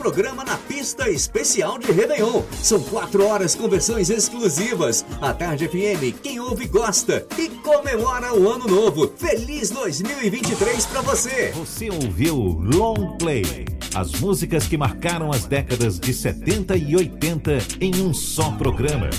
programa na pista especial de Réveillon. São quatro horas com versões exclusivas. A Tarde FM, quem ouve gosta e comemora o ano novo. Feliz 2023 para você. Você ouviu Long Play. As músicas que marcaram as décadas de 70 e 80 em um só programa.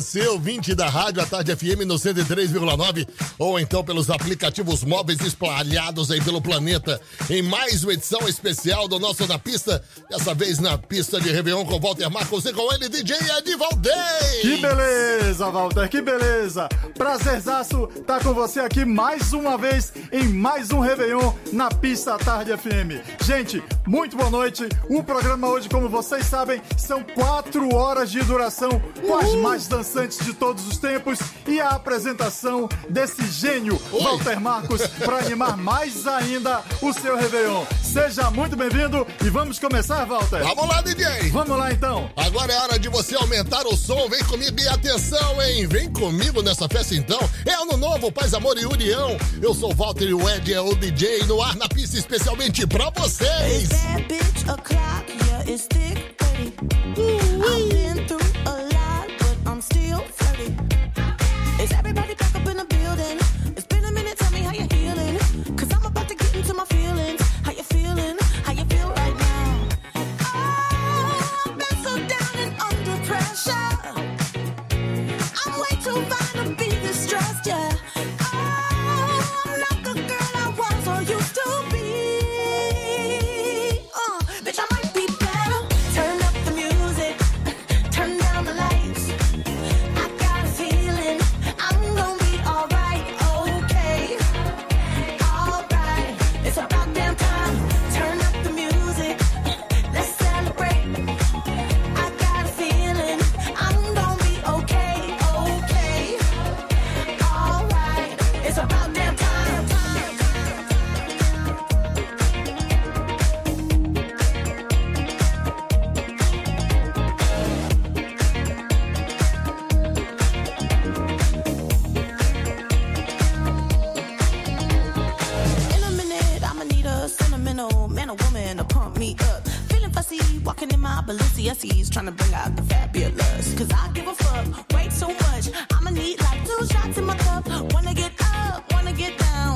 Você, ouvinte da Rádio A Tarde FM no 103,9 ou então pelos aplicativos móveis espalhados aí pelo planeta em mais uma edição especial do nosso Na Pista, dessa vez na pista de Réveillon com Walter Marcos e com ele, DJ Ed Valdez. Que beleza, Walter, que beleza. Prazerzaço tá com você aqui mais uma vez em mais um Réveillon na pista Tarde FM. Gente, muito boa noite. O programa hoje, como vocês sabem, são quatro horas de duração com as mais dançantes de todos os tempos e a apresentação desse gênio, Oi. Walter Marcos, para animar mais ainda o seu Réveillon. Seja muito bem-vindo e vamos começar, Walter. Vamos lá, DJ. Vamos lá, então. Agora é hora de você aumentar o som. Vem comigo e atenção, hein? Vem comigo nessa festa, então. É ano novo, paz, amor e união. Eu sou o Walter e o Ed é o DJ no ar na pista especialmente pra vocês. Is Balenciennes trying to bring out the fabulous. Cause I give a fuck way too much. I'ma need like two shots in my cup. Wanna get up, wanna get down.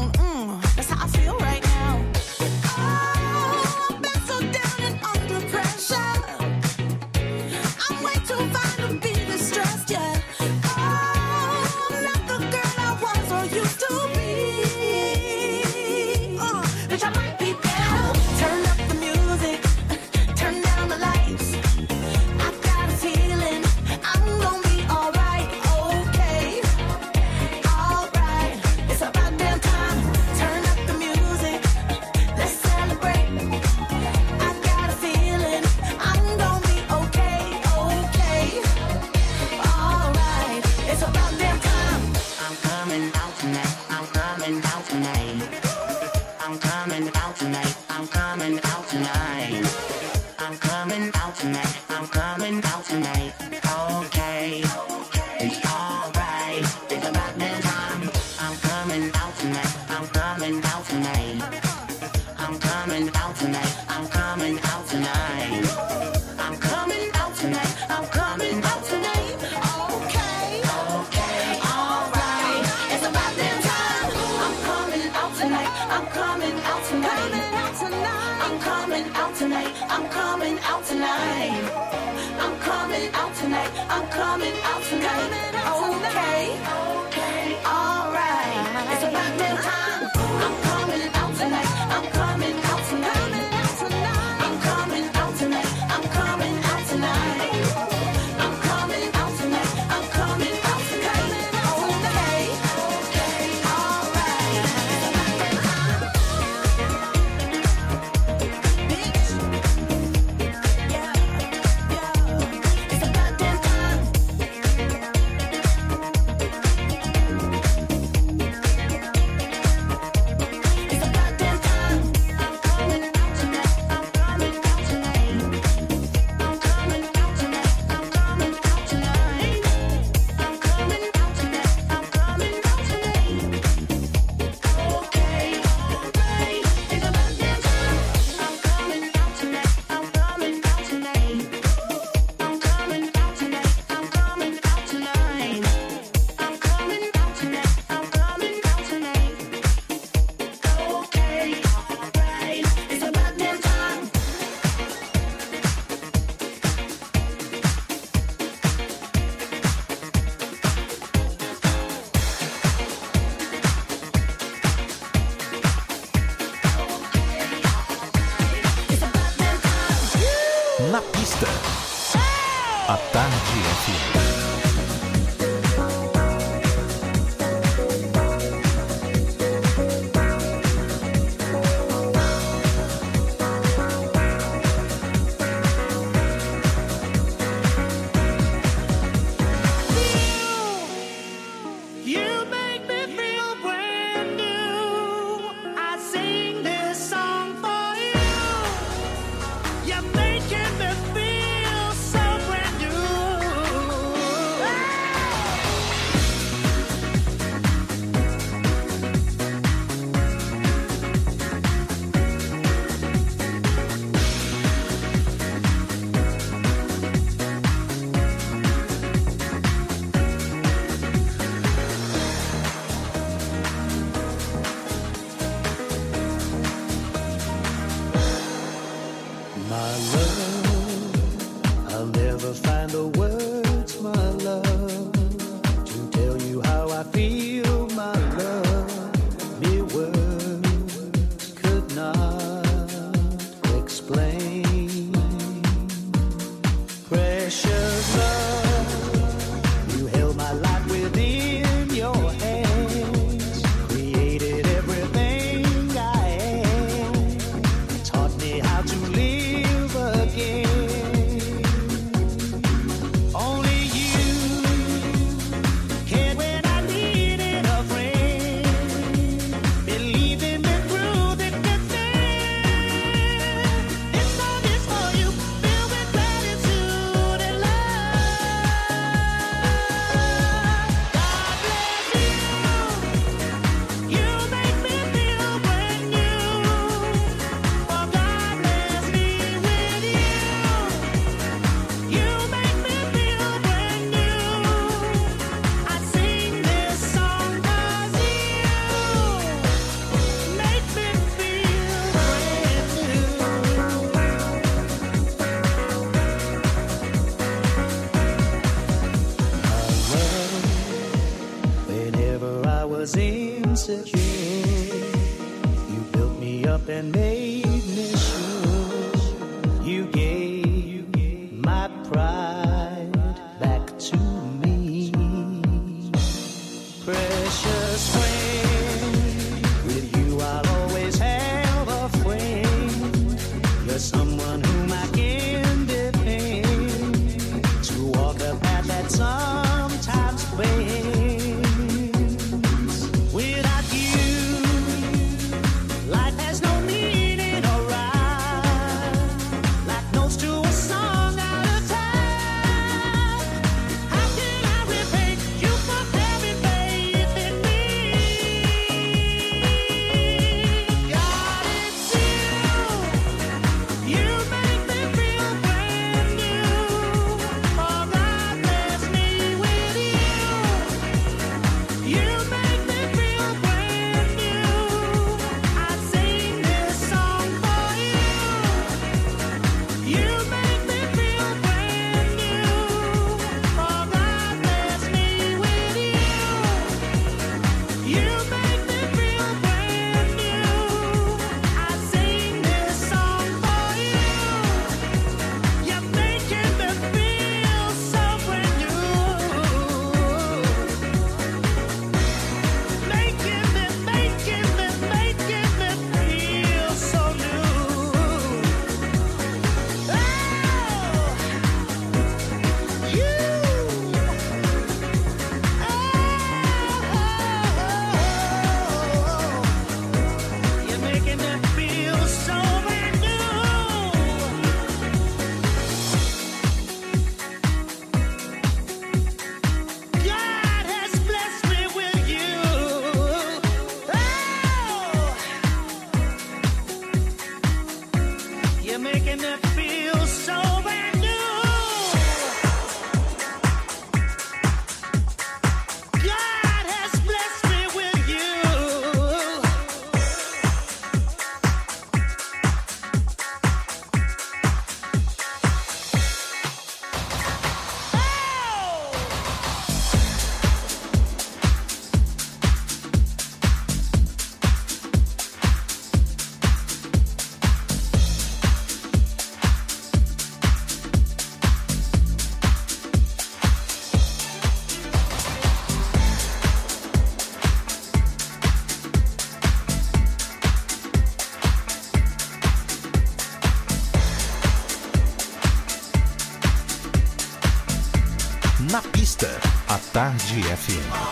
Tarde FM.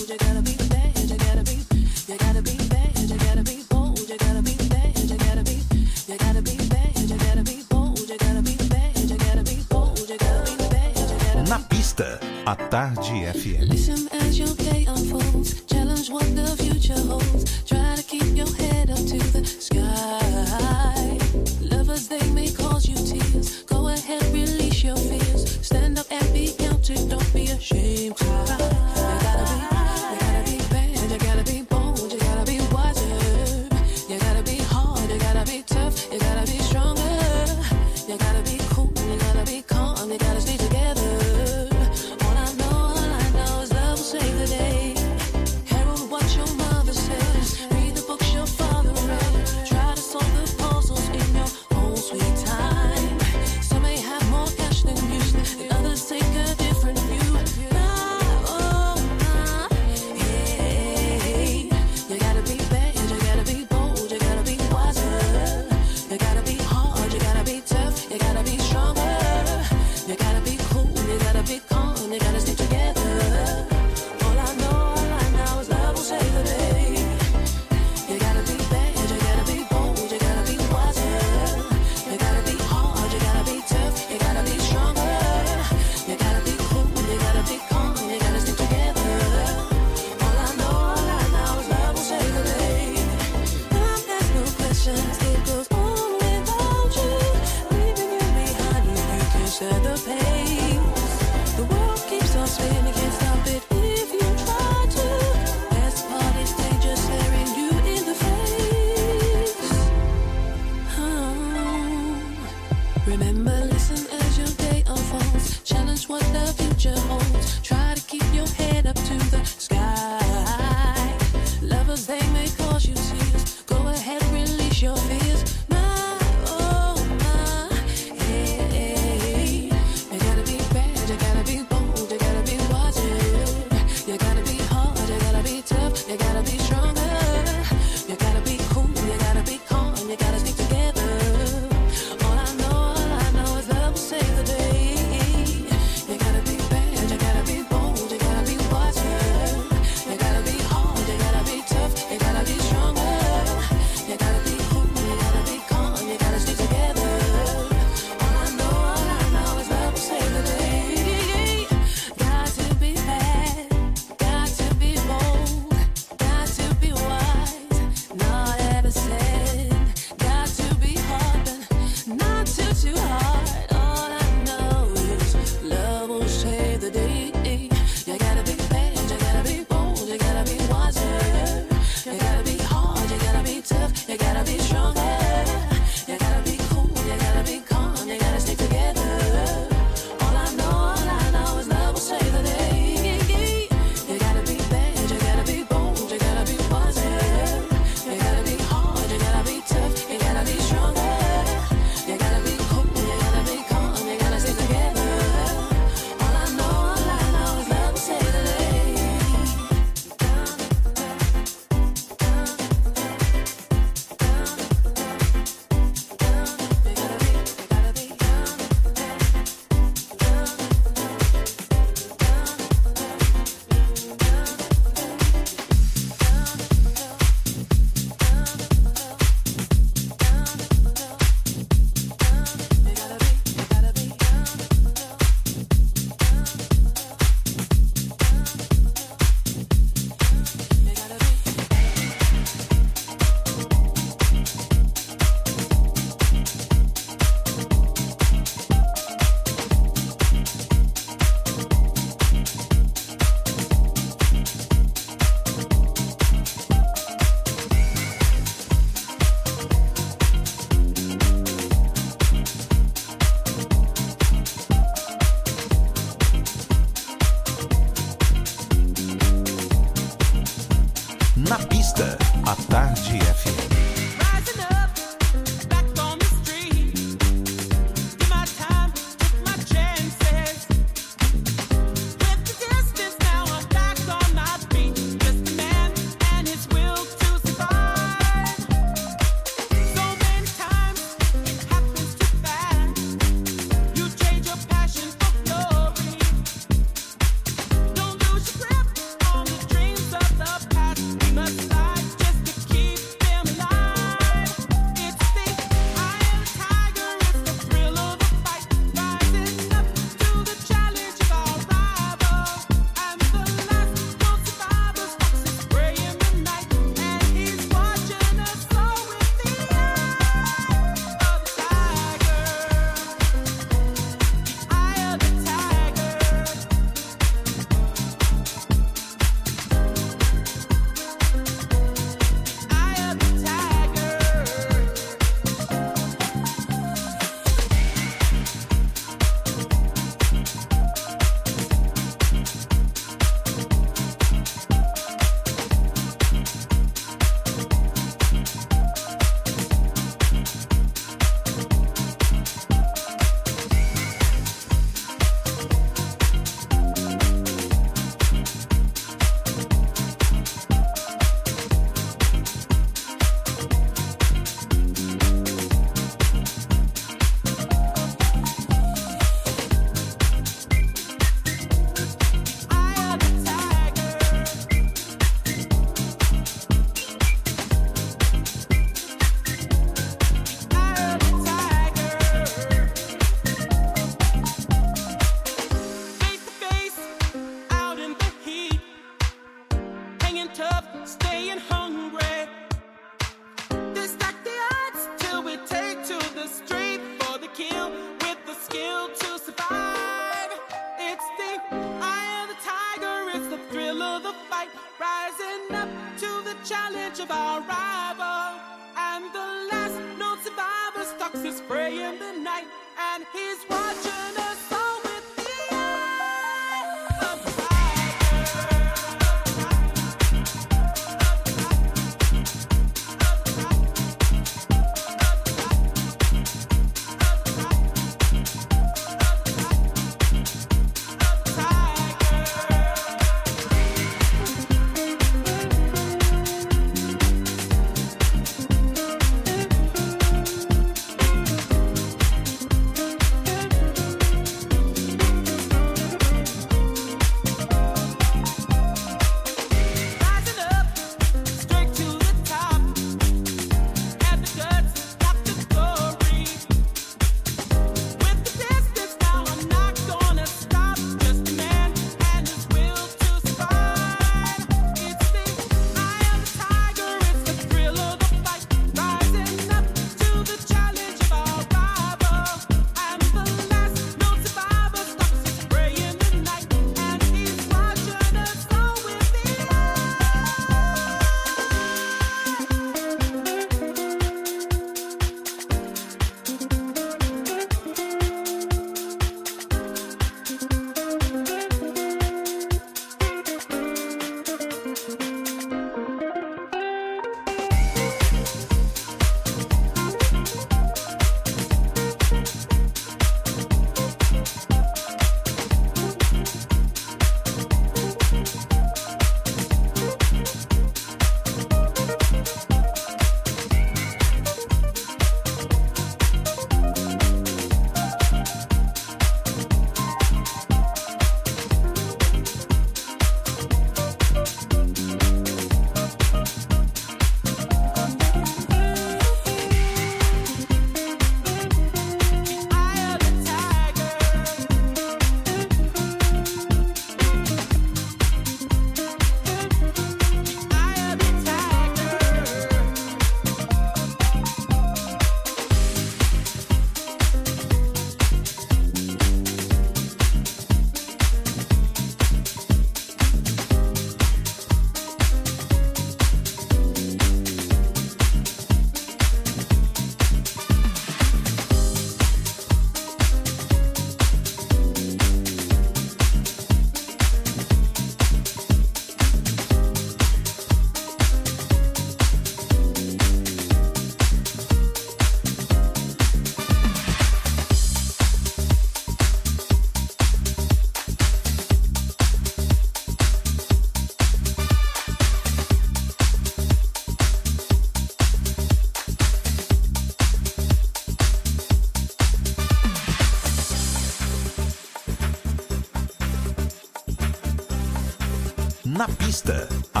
Na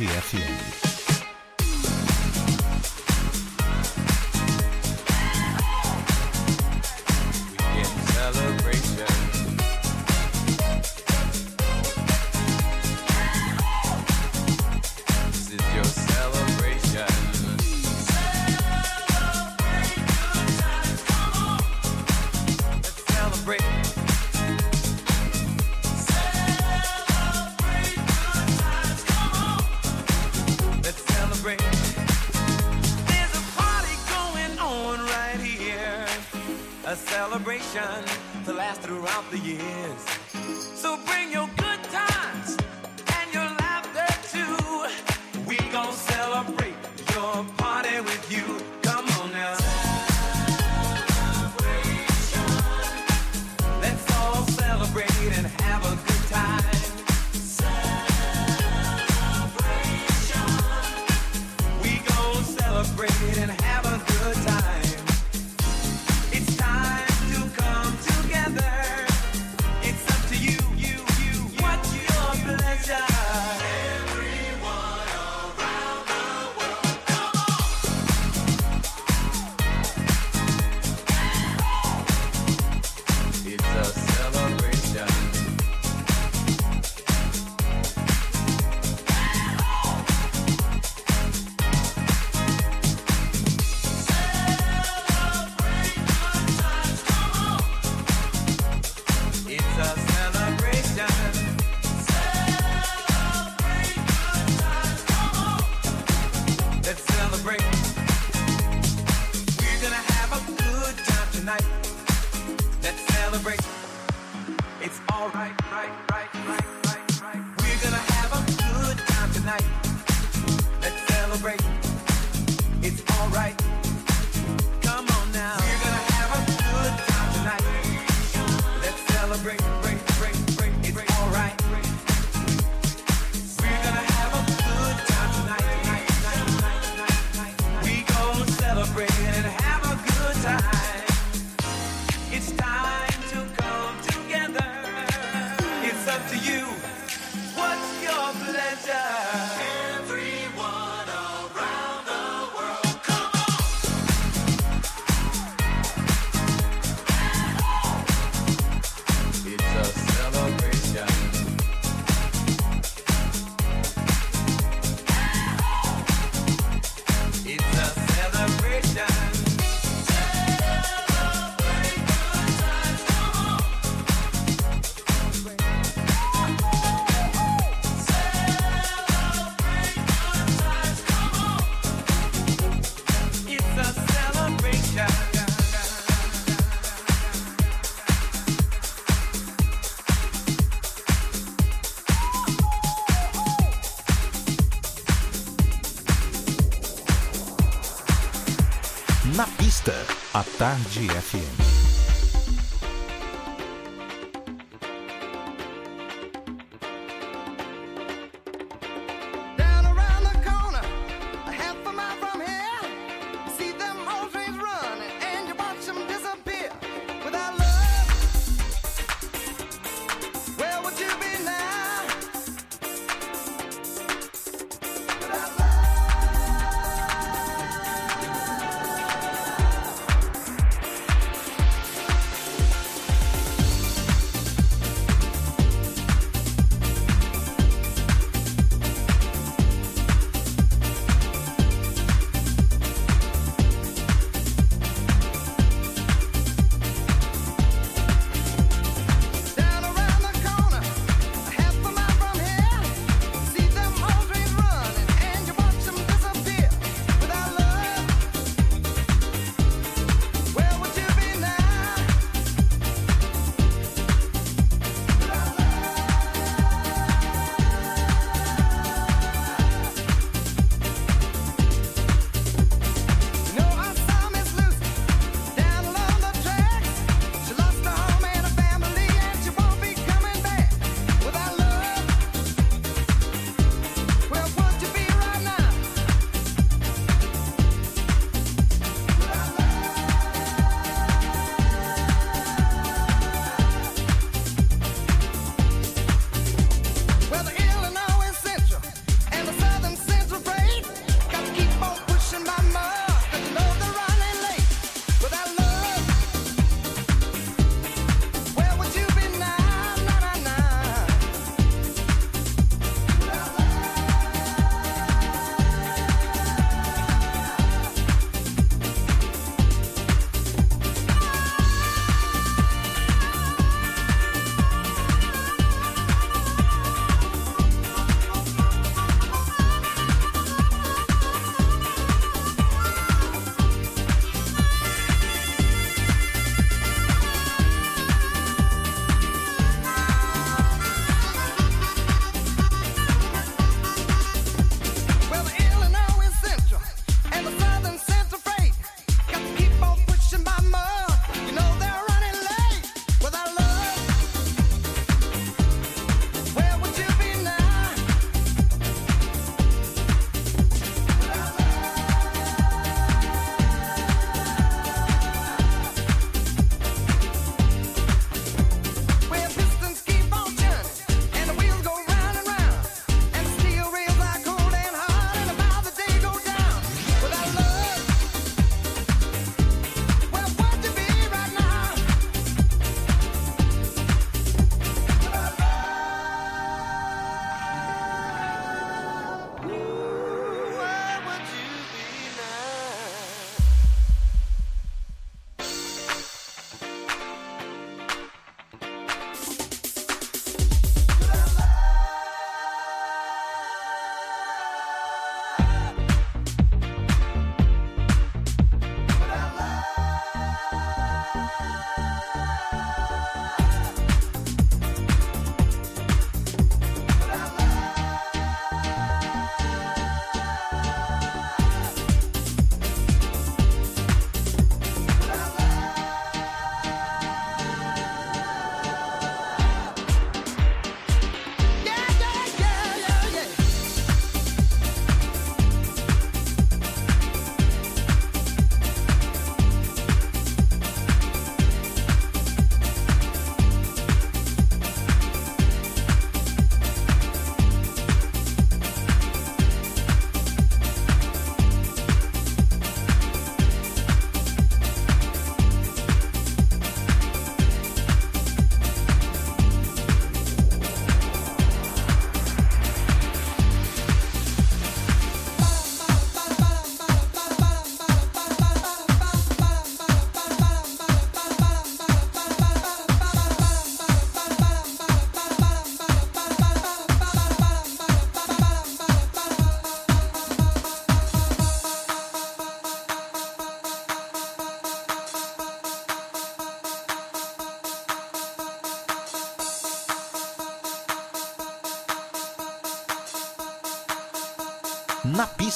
Energía 100. Tarde FM.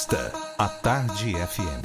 A Tarde FM.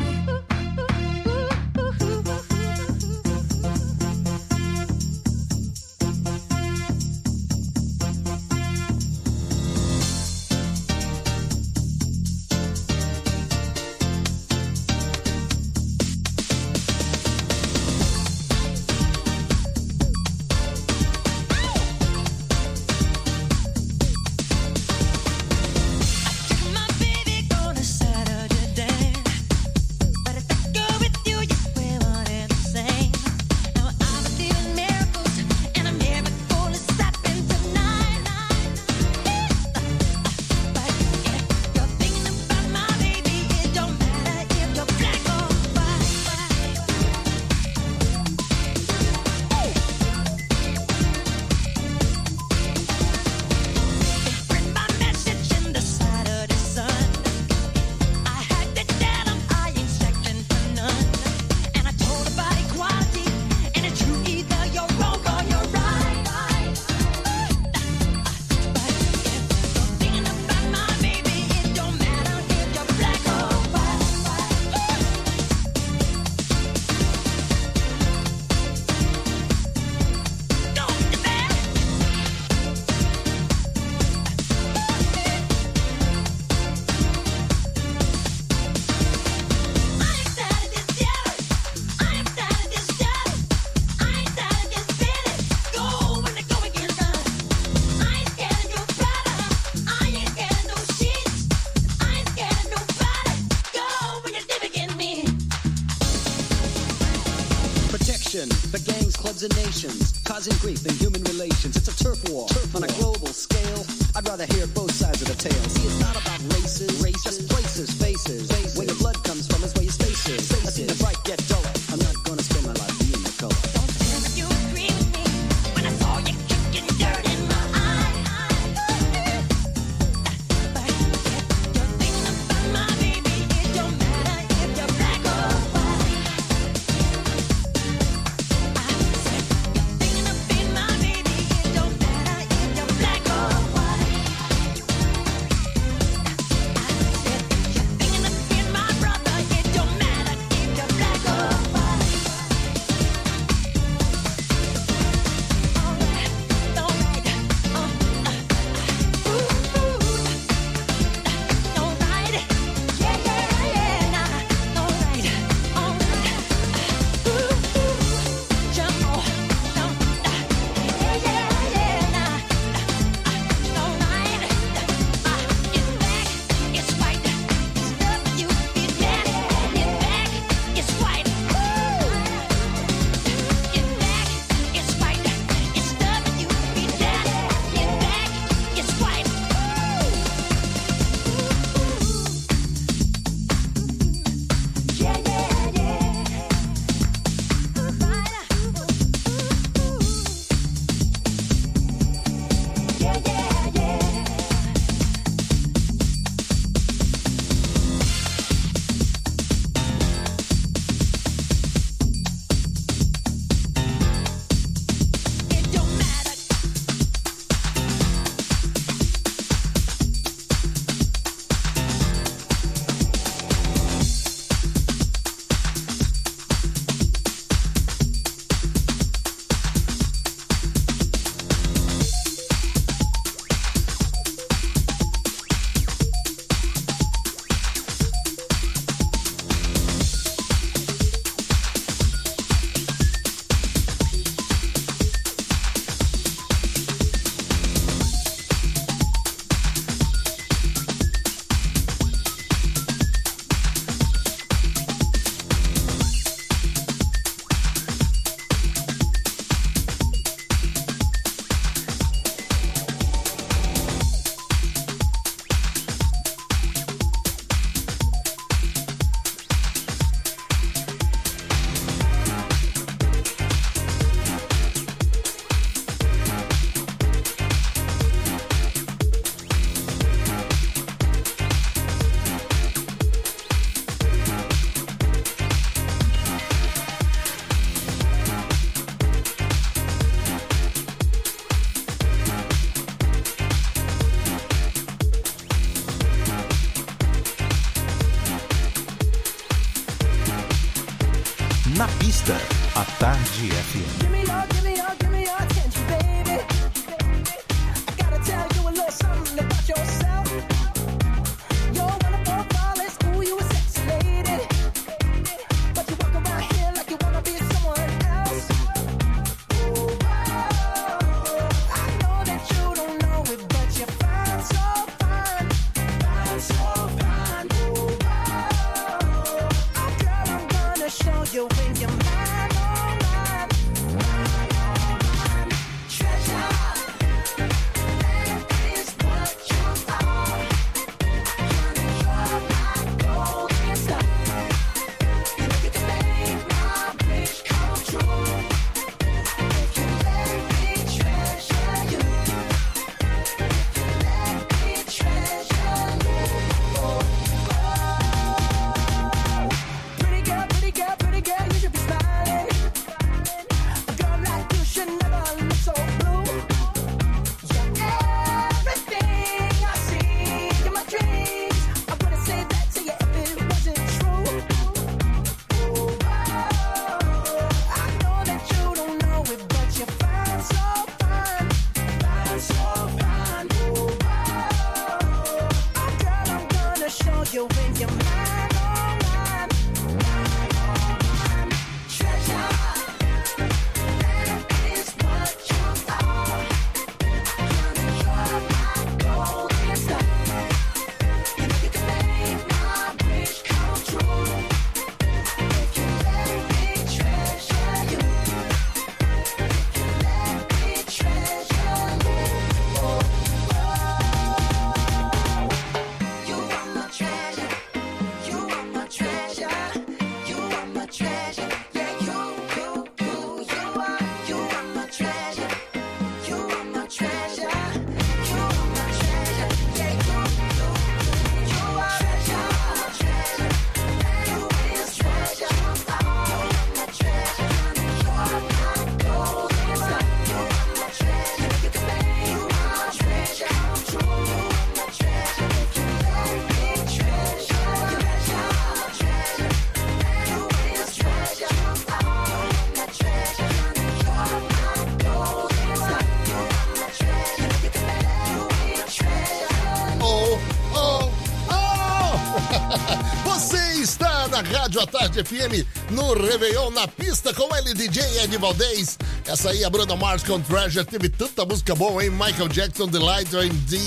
FM, no Réveillon, na pista com ele, DJ Ed Valdez. Essa aí, a Bruna Mars com Treasure, teve tanta música boa, hein? Michael Jackson, The Light, D,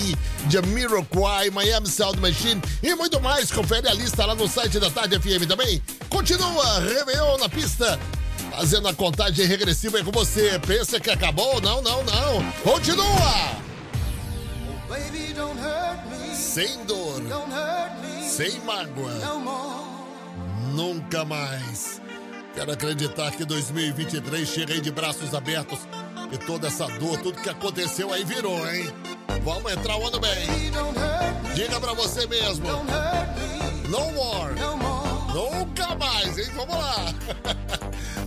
Jamiroquai, Miami Sound Machine e muito mais. Confere a lista lá no site da Tarde FM também. Continua, Réveillon na pista. Fazendo a contagem regressiva aí com você. Pensa que acabou? Não, não, não. Continua! Baby, don't hurt me. Sem dor, Don't hurt me. sem mágoa. Nunca mais. Quero acreditar que 2023 chega aí de braços abertos e toda essa dor, tudo que aconteceu aí virou, hein? Vamos entrar o ano bem. Diga pra você mesmo. No more. Nunca mais, hein? Vamos lá.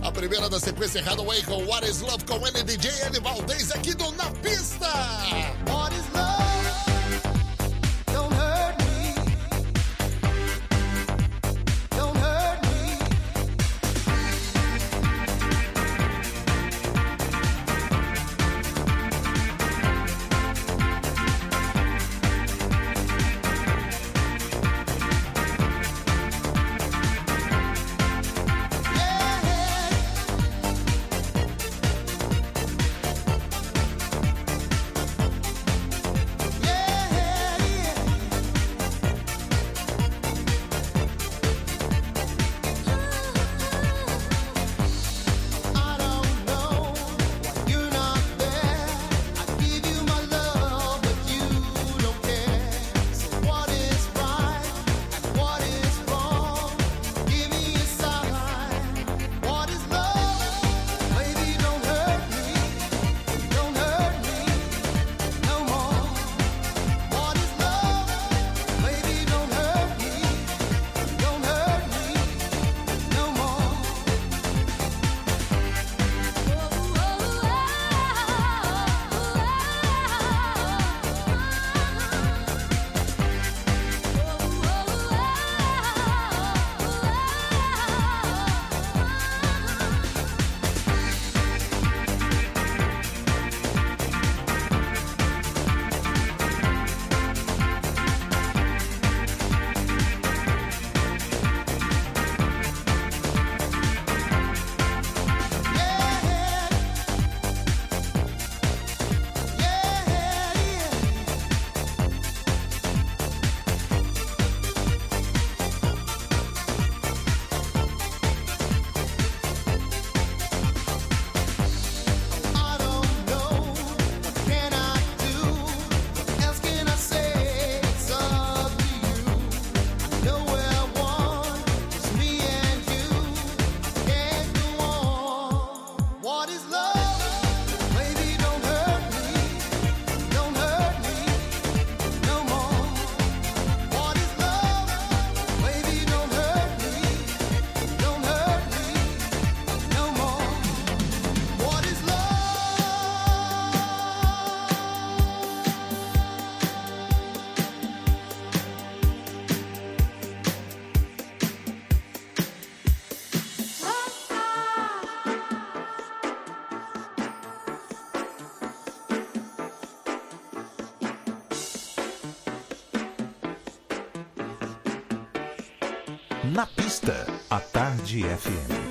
A primeira da sequência Hathaway com What is Love com ele, DJ L. Valdez aqui do Na Pista. What is love? Na pista, a Tarde FM.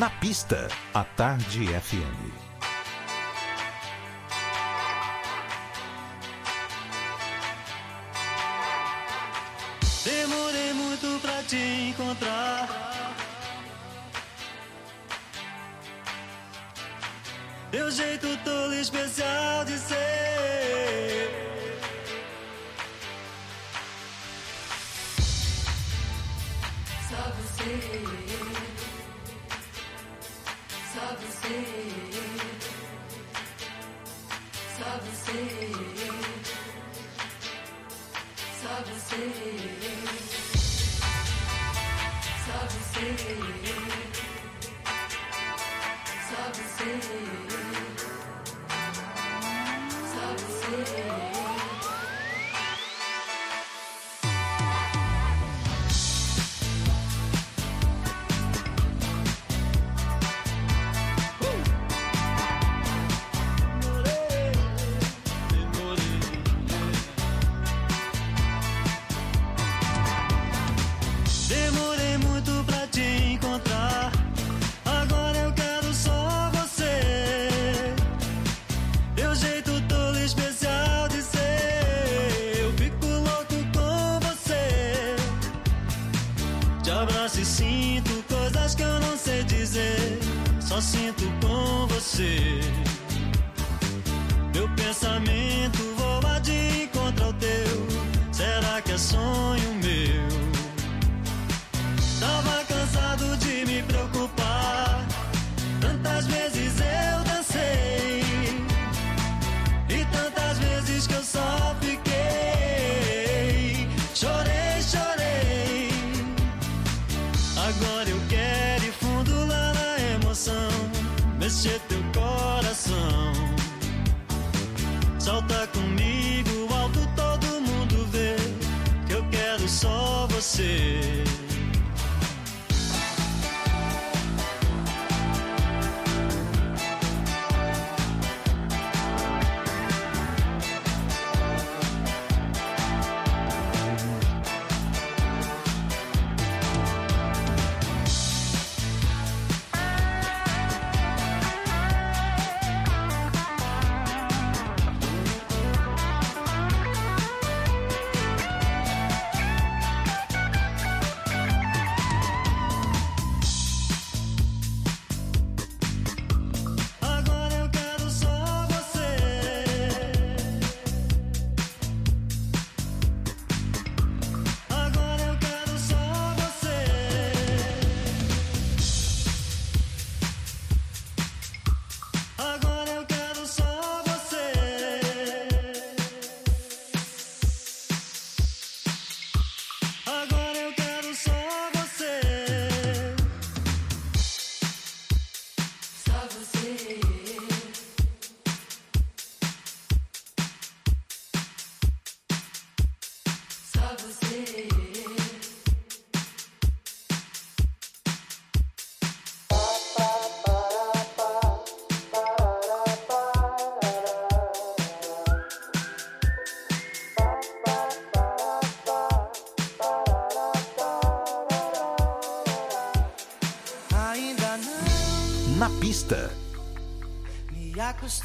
Na pista, a Tarde FM.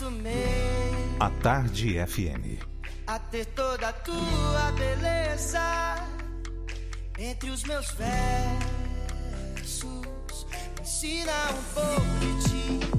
acostumei A Tarde FM A ter toda a tua beleza Entre os meus versos. Ensina um pouco de ti.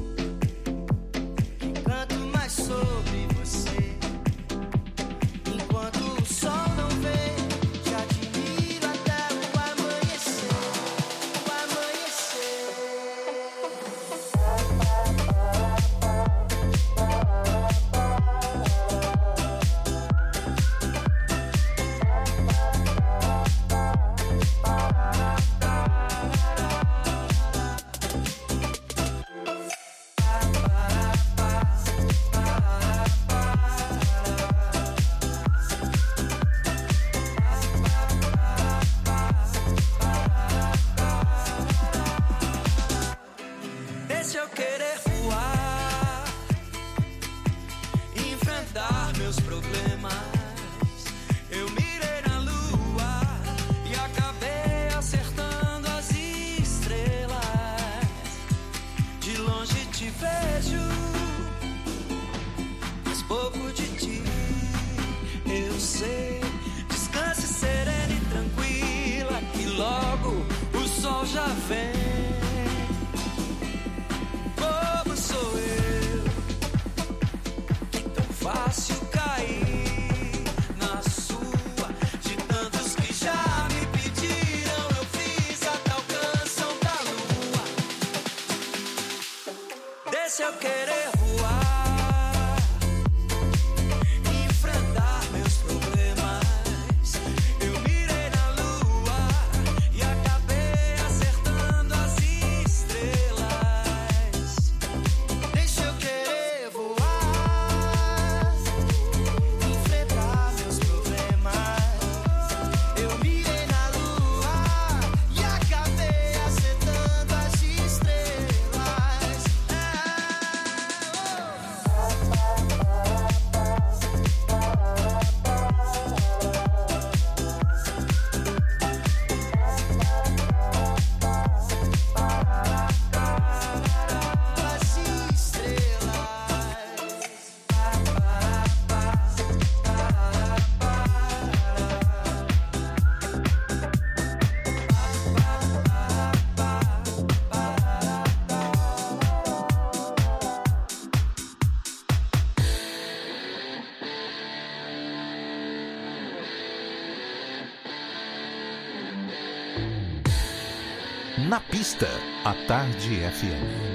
Tarde FM.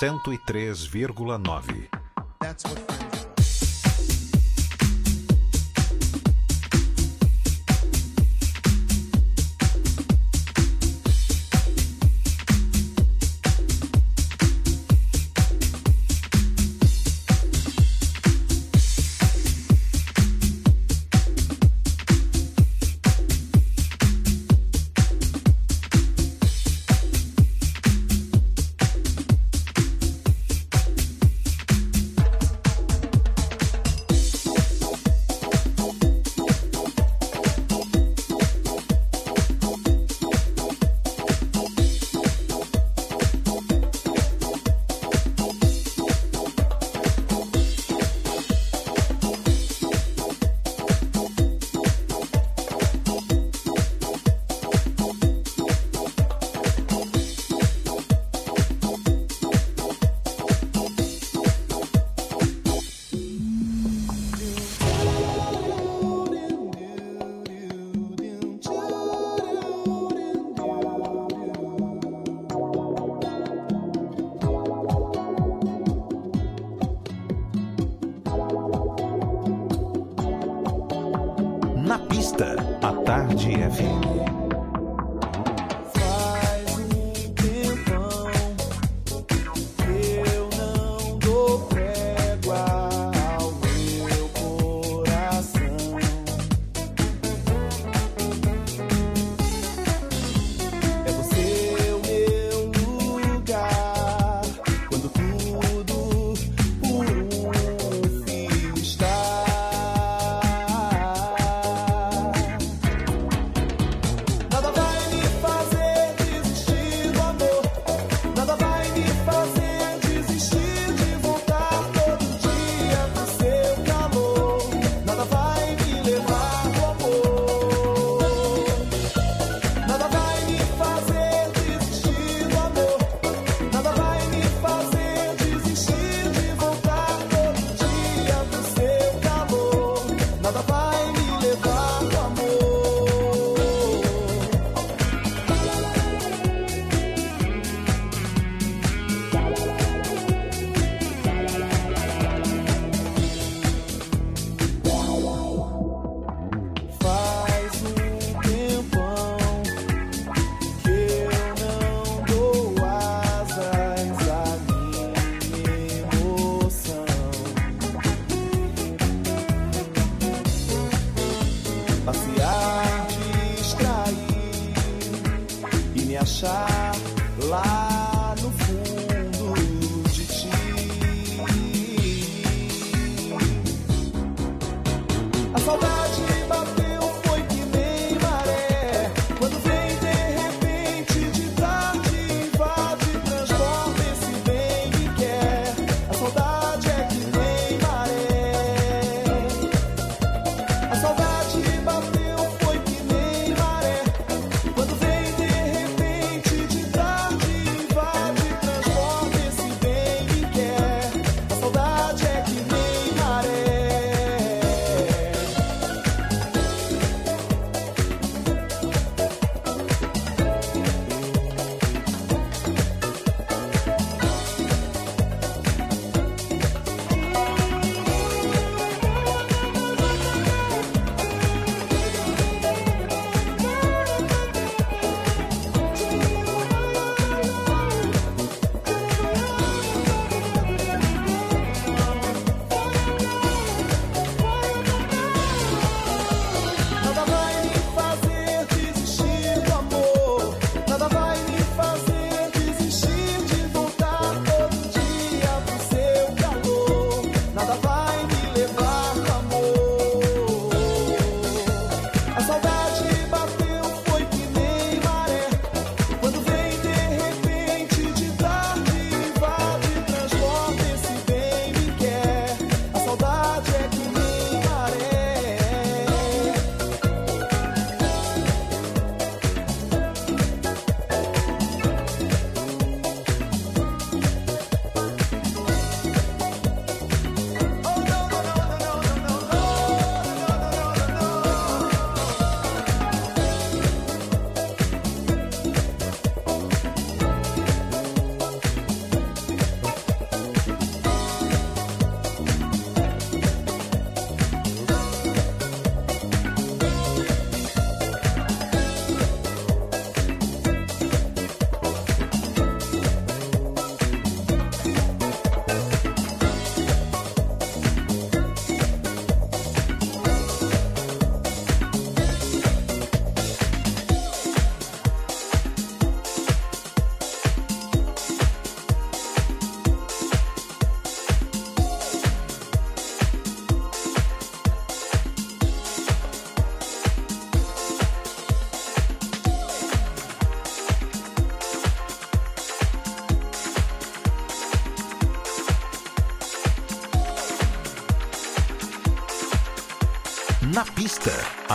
103,9.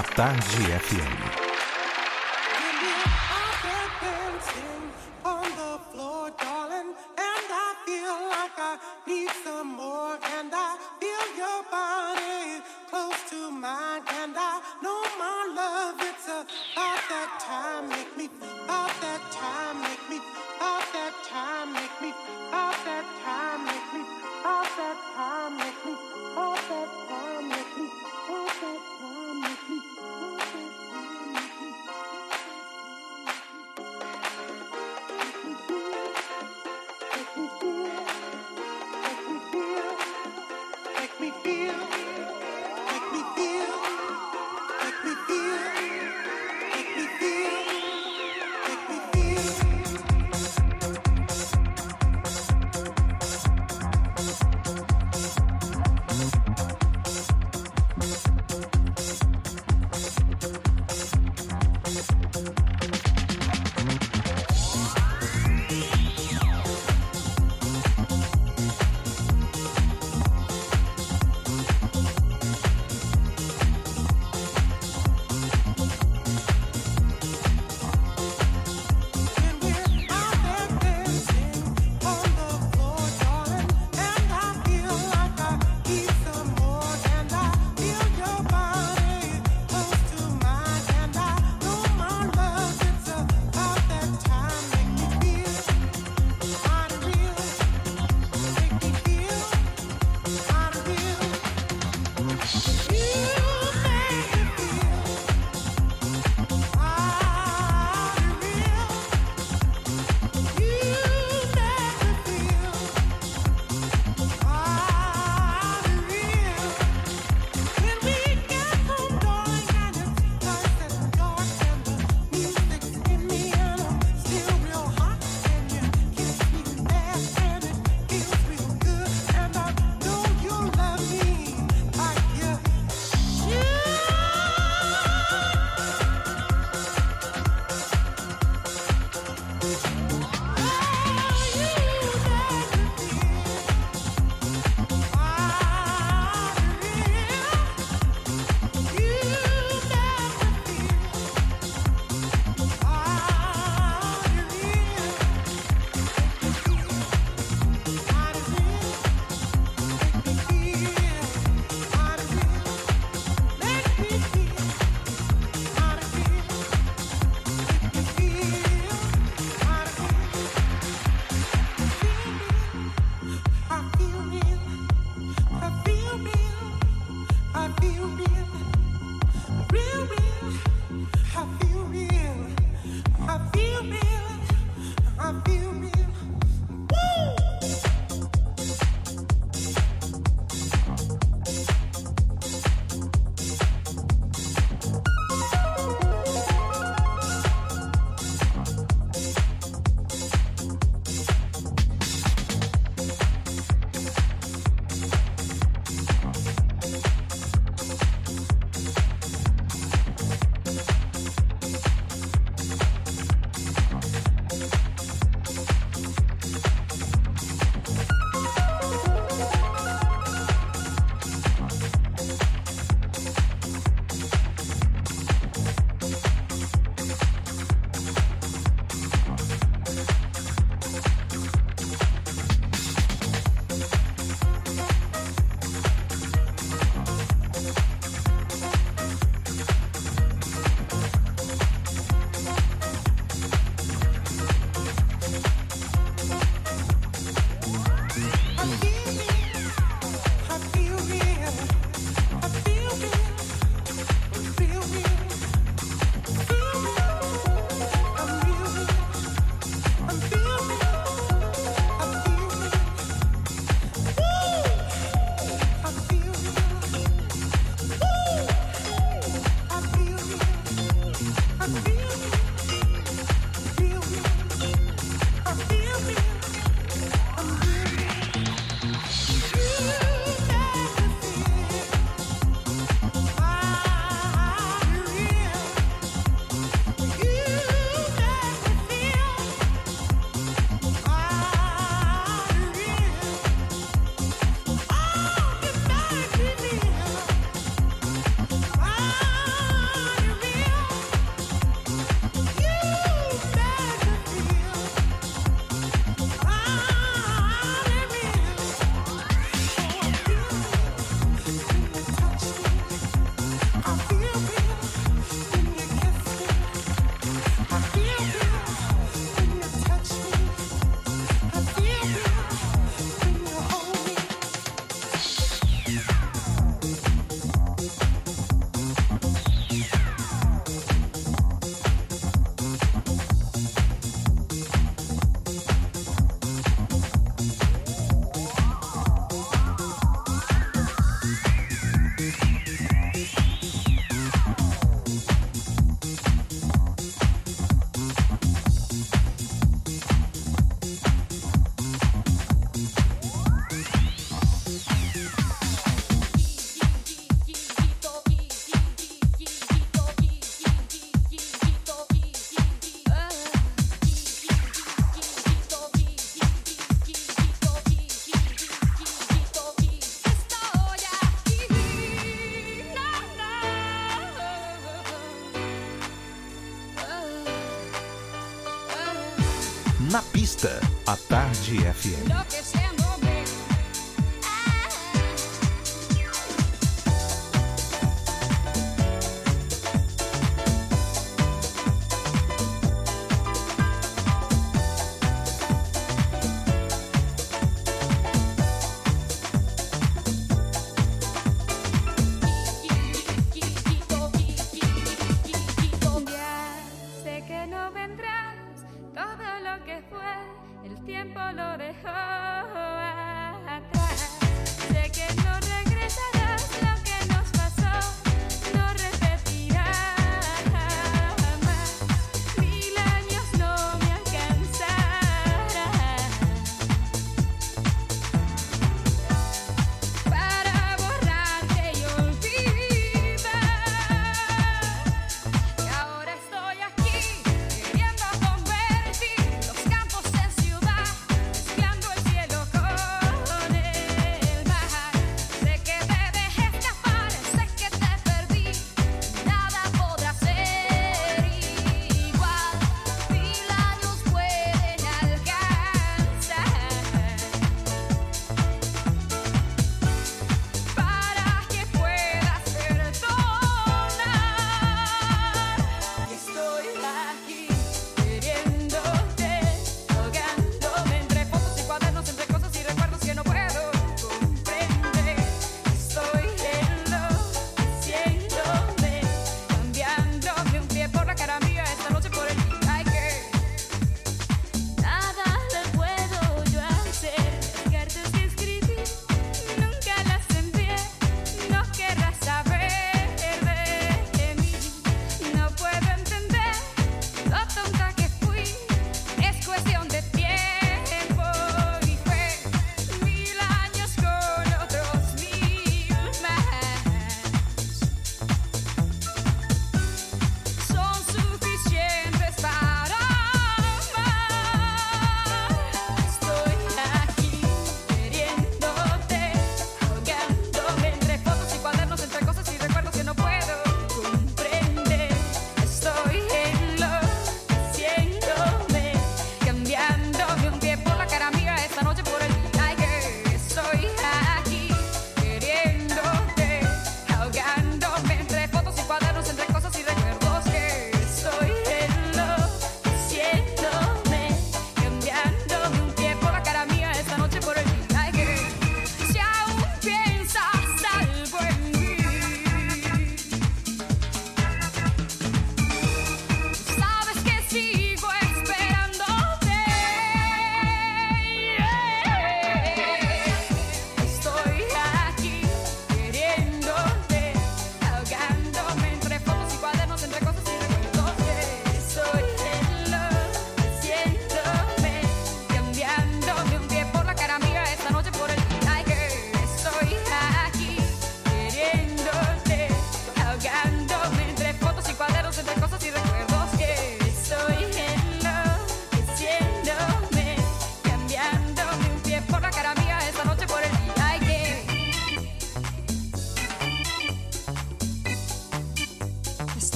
A Tarde FM.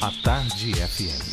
A Tarde FM.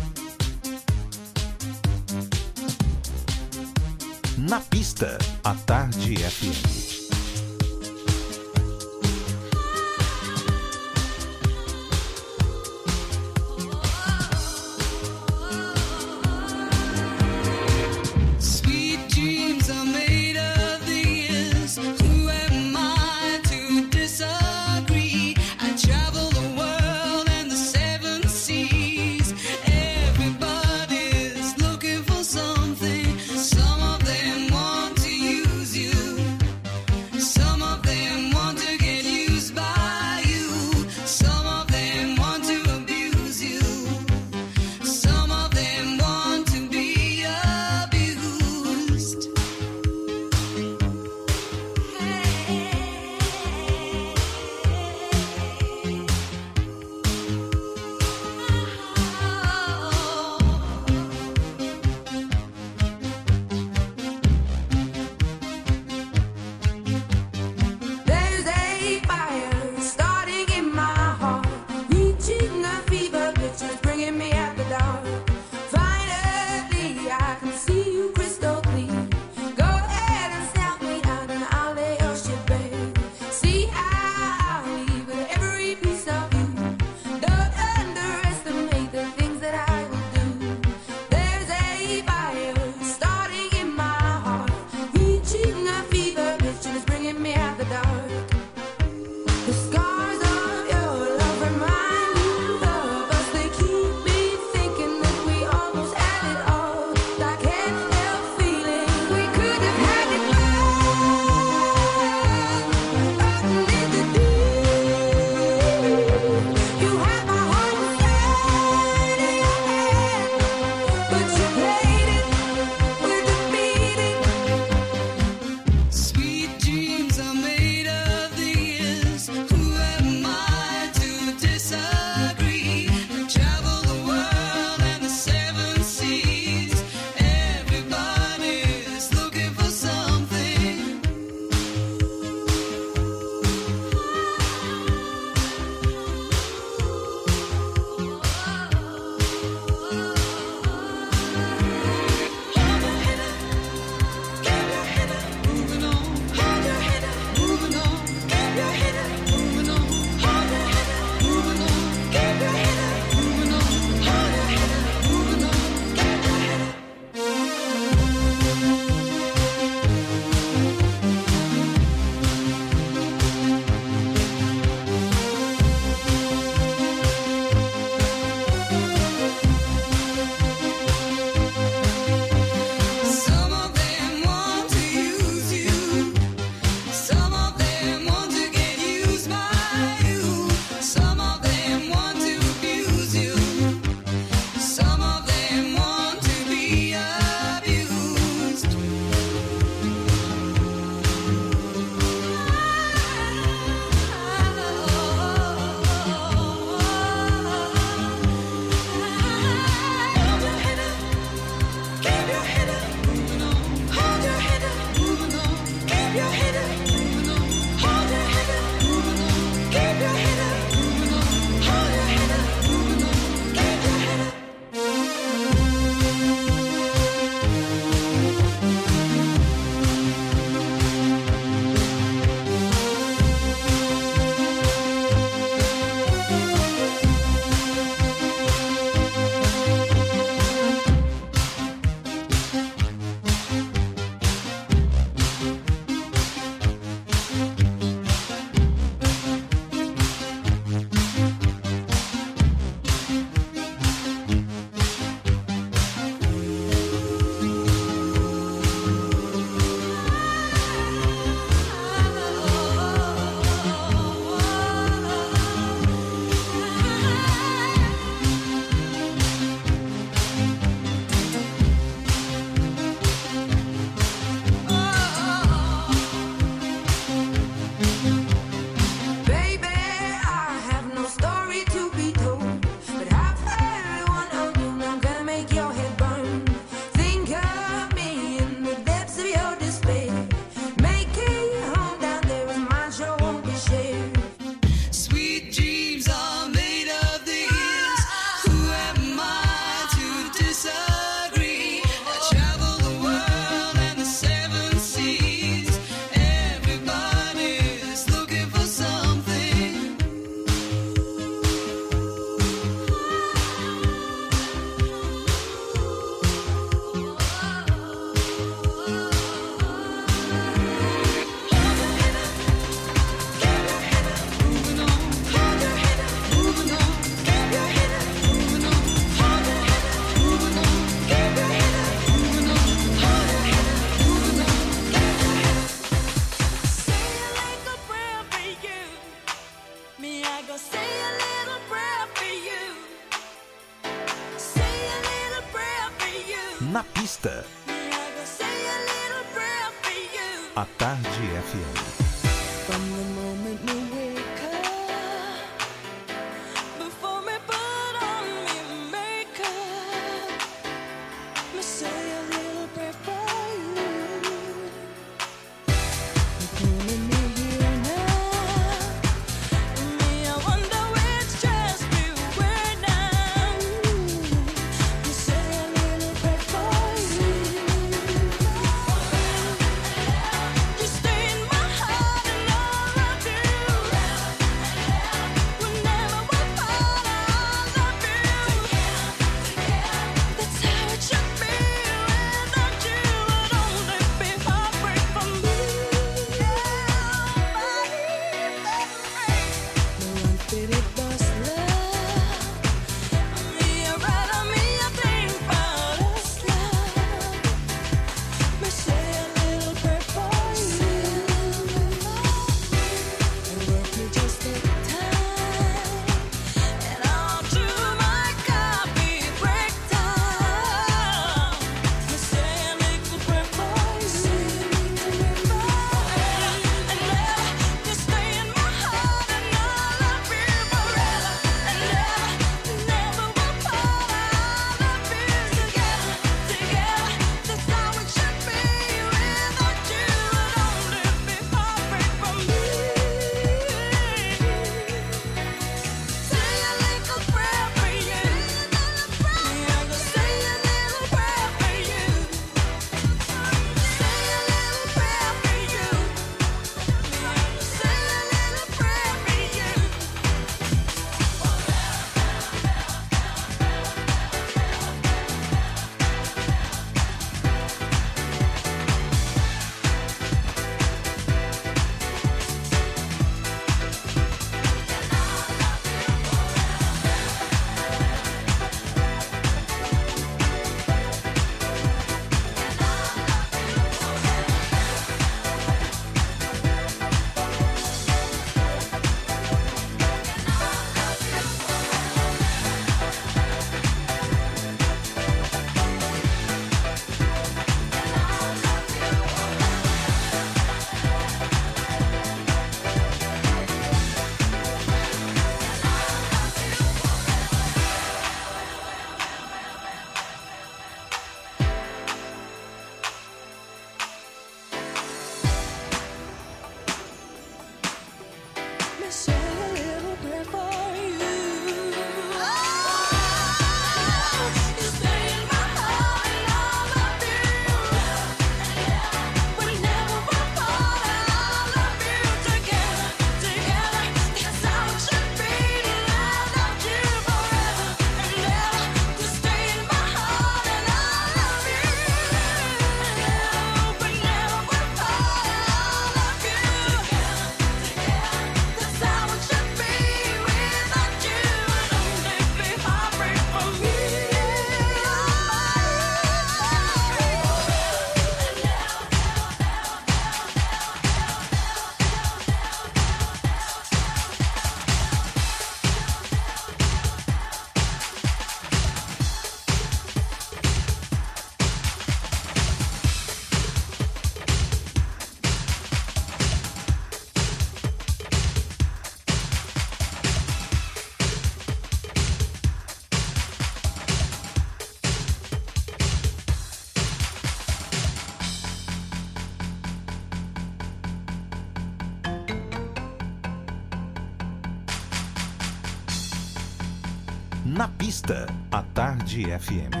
A Tarde FM.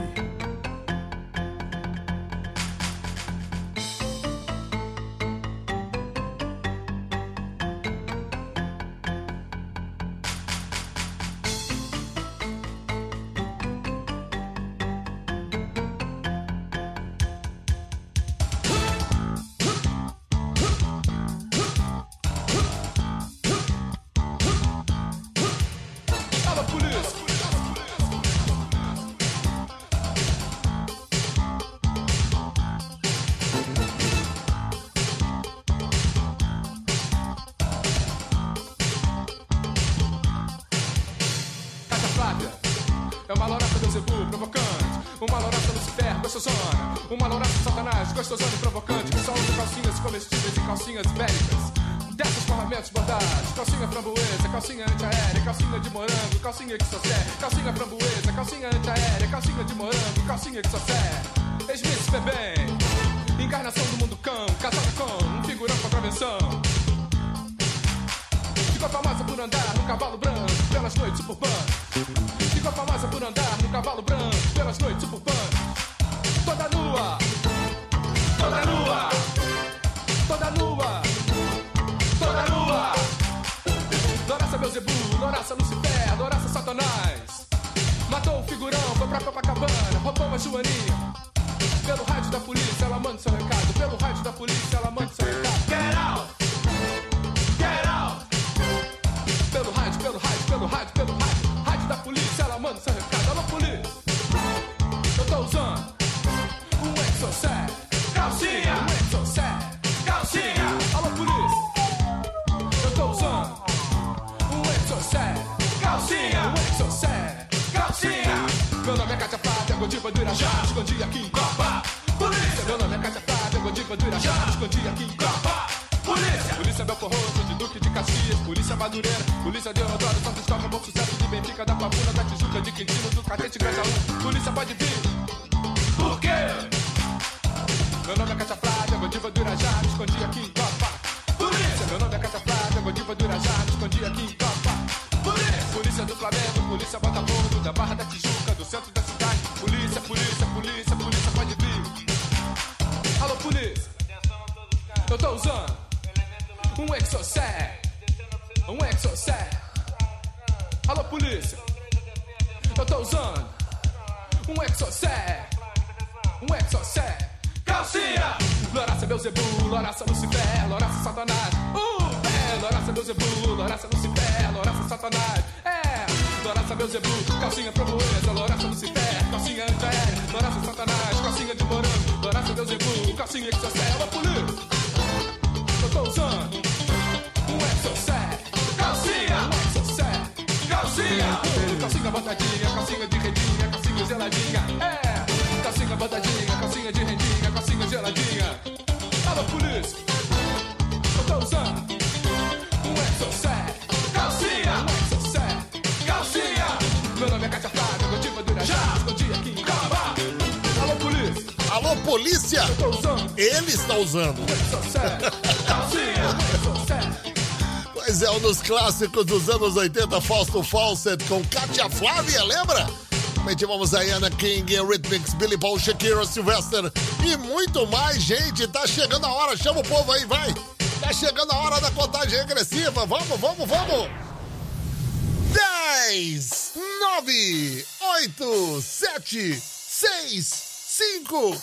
Uma loura satanás, gostosona e provocante, que só usa calcinhas comestíveis e calcinhas bélicas. Desses formamentos bordados, calcinha framboesa, calcinha antiaérea, calcinha de morango, calcinha que sofé, calcinha framboesa, calcinha antiaérea, calcinha de morango, calcinha que sofé. Smith bebê, encarnação do mundo cão, casada com usando. pois é, um dos clássicos dos anos 80, Fausto Fawcett com Katia Flávia, lembra? Também tivemos a Ana King, Rhythmix, Billy Paul, Shakira, Sylvester e muito mais, gente. Tá chegando a hora, chama o povo aí, vai. Tá chegando a hora da contagem regressiva. Vamos, vamos, vamos. 10, 9, 8, 7, 6, 5,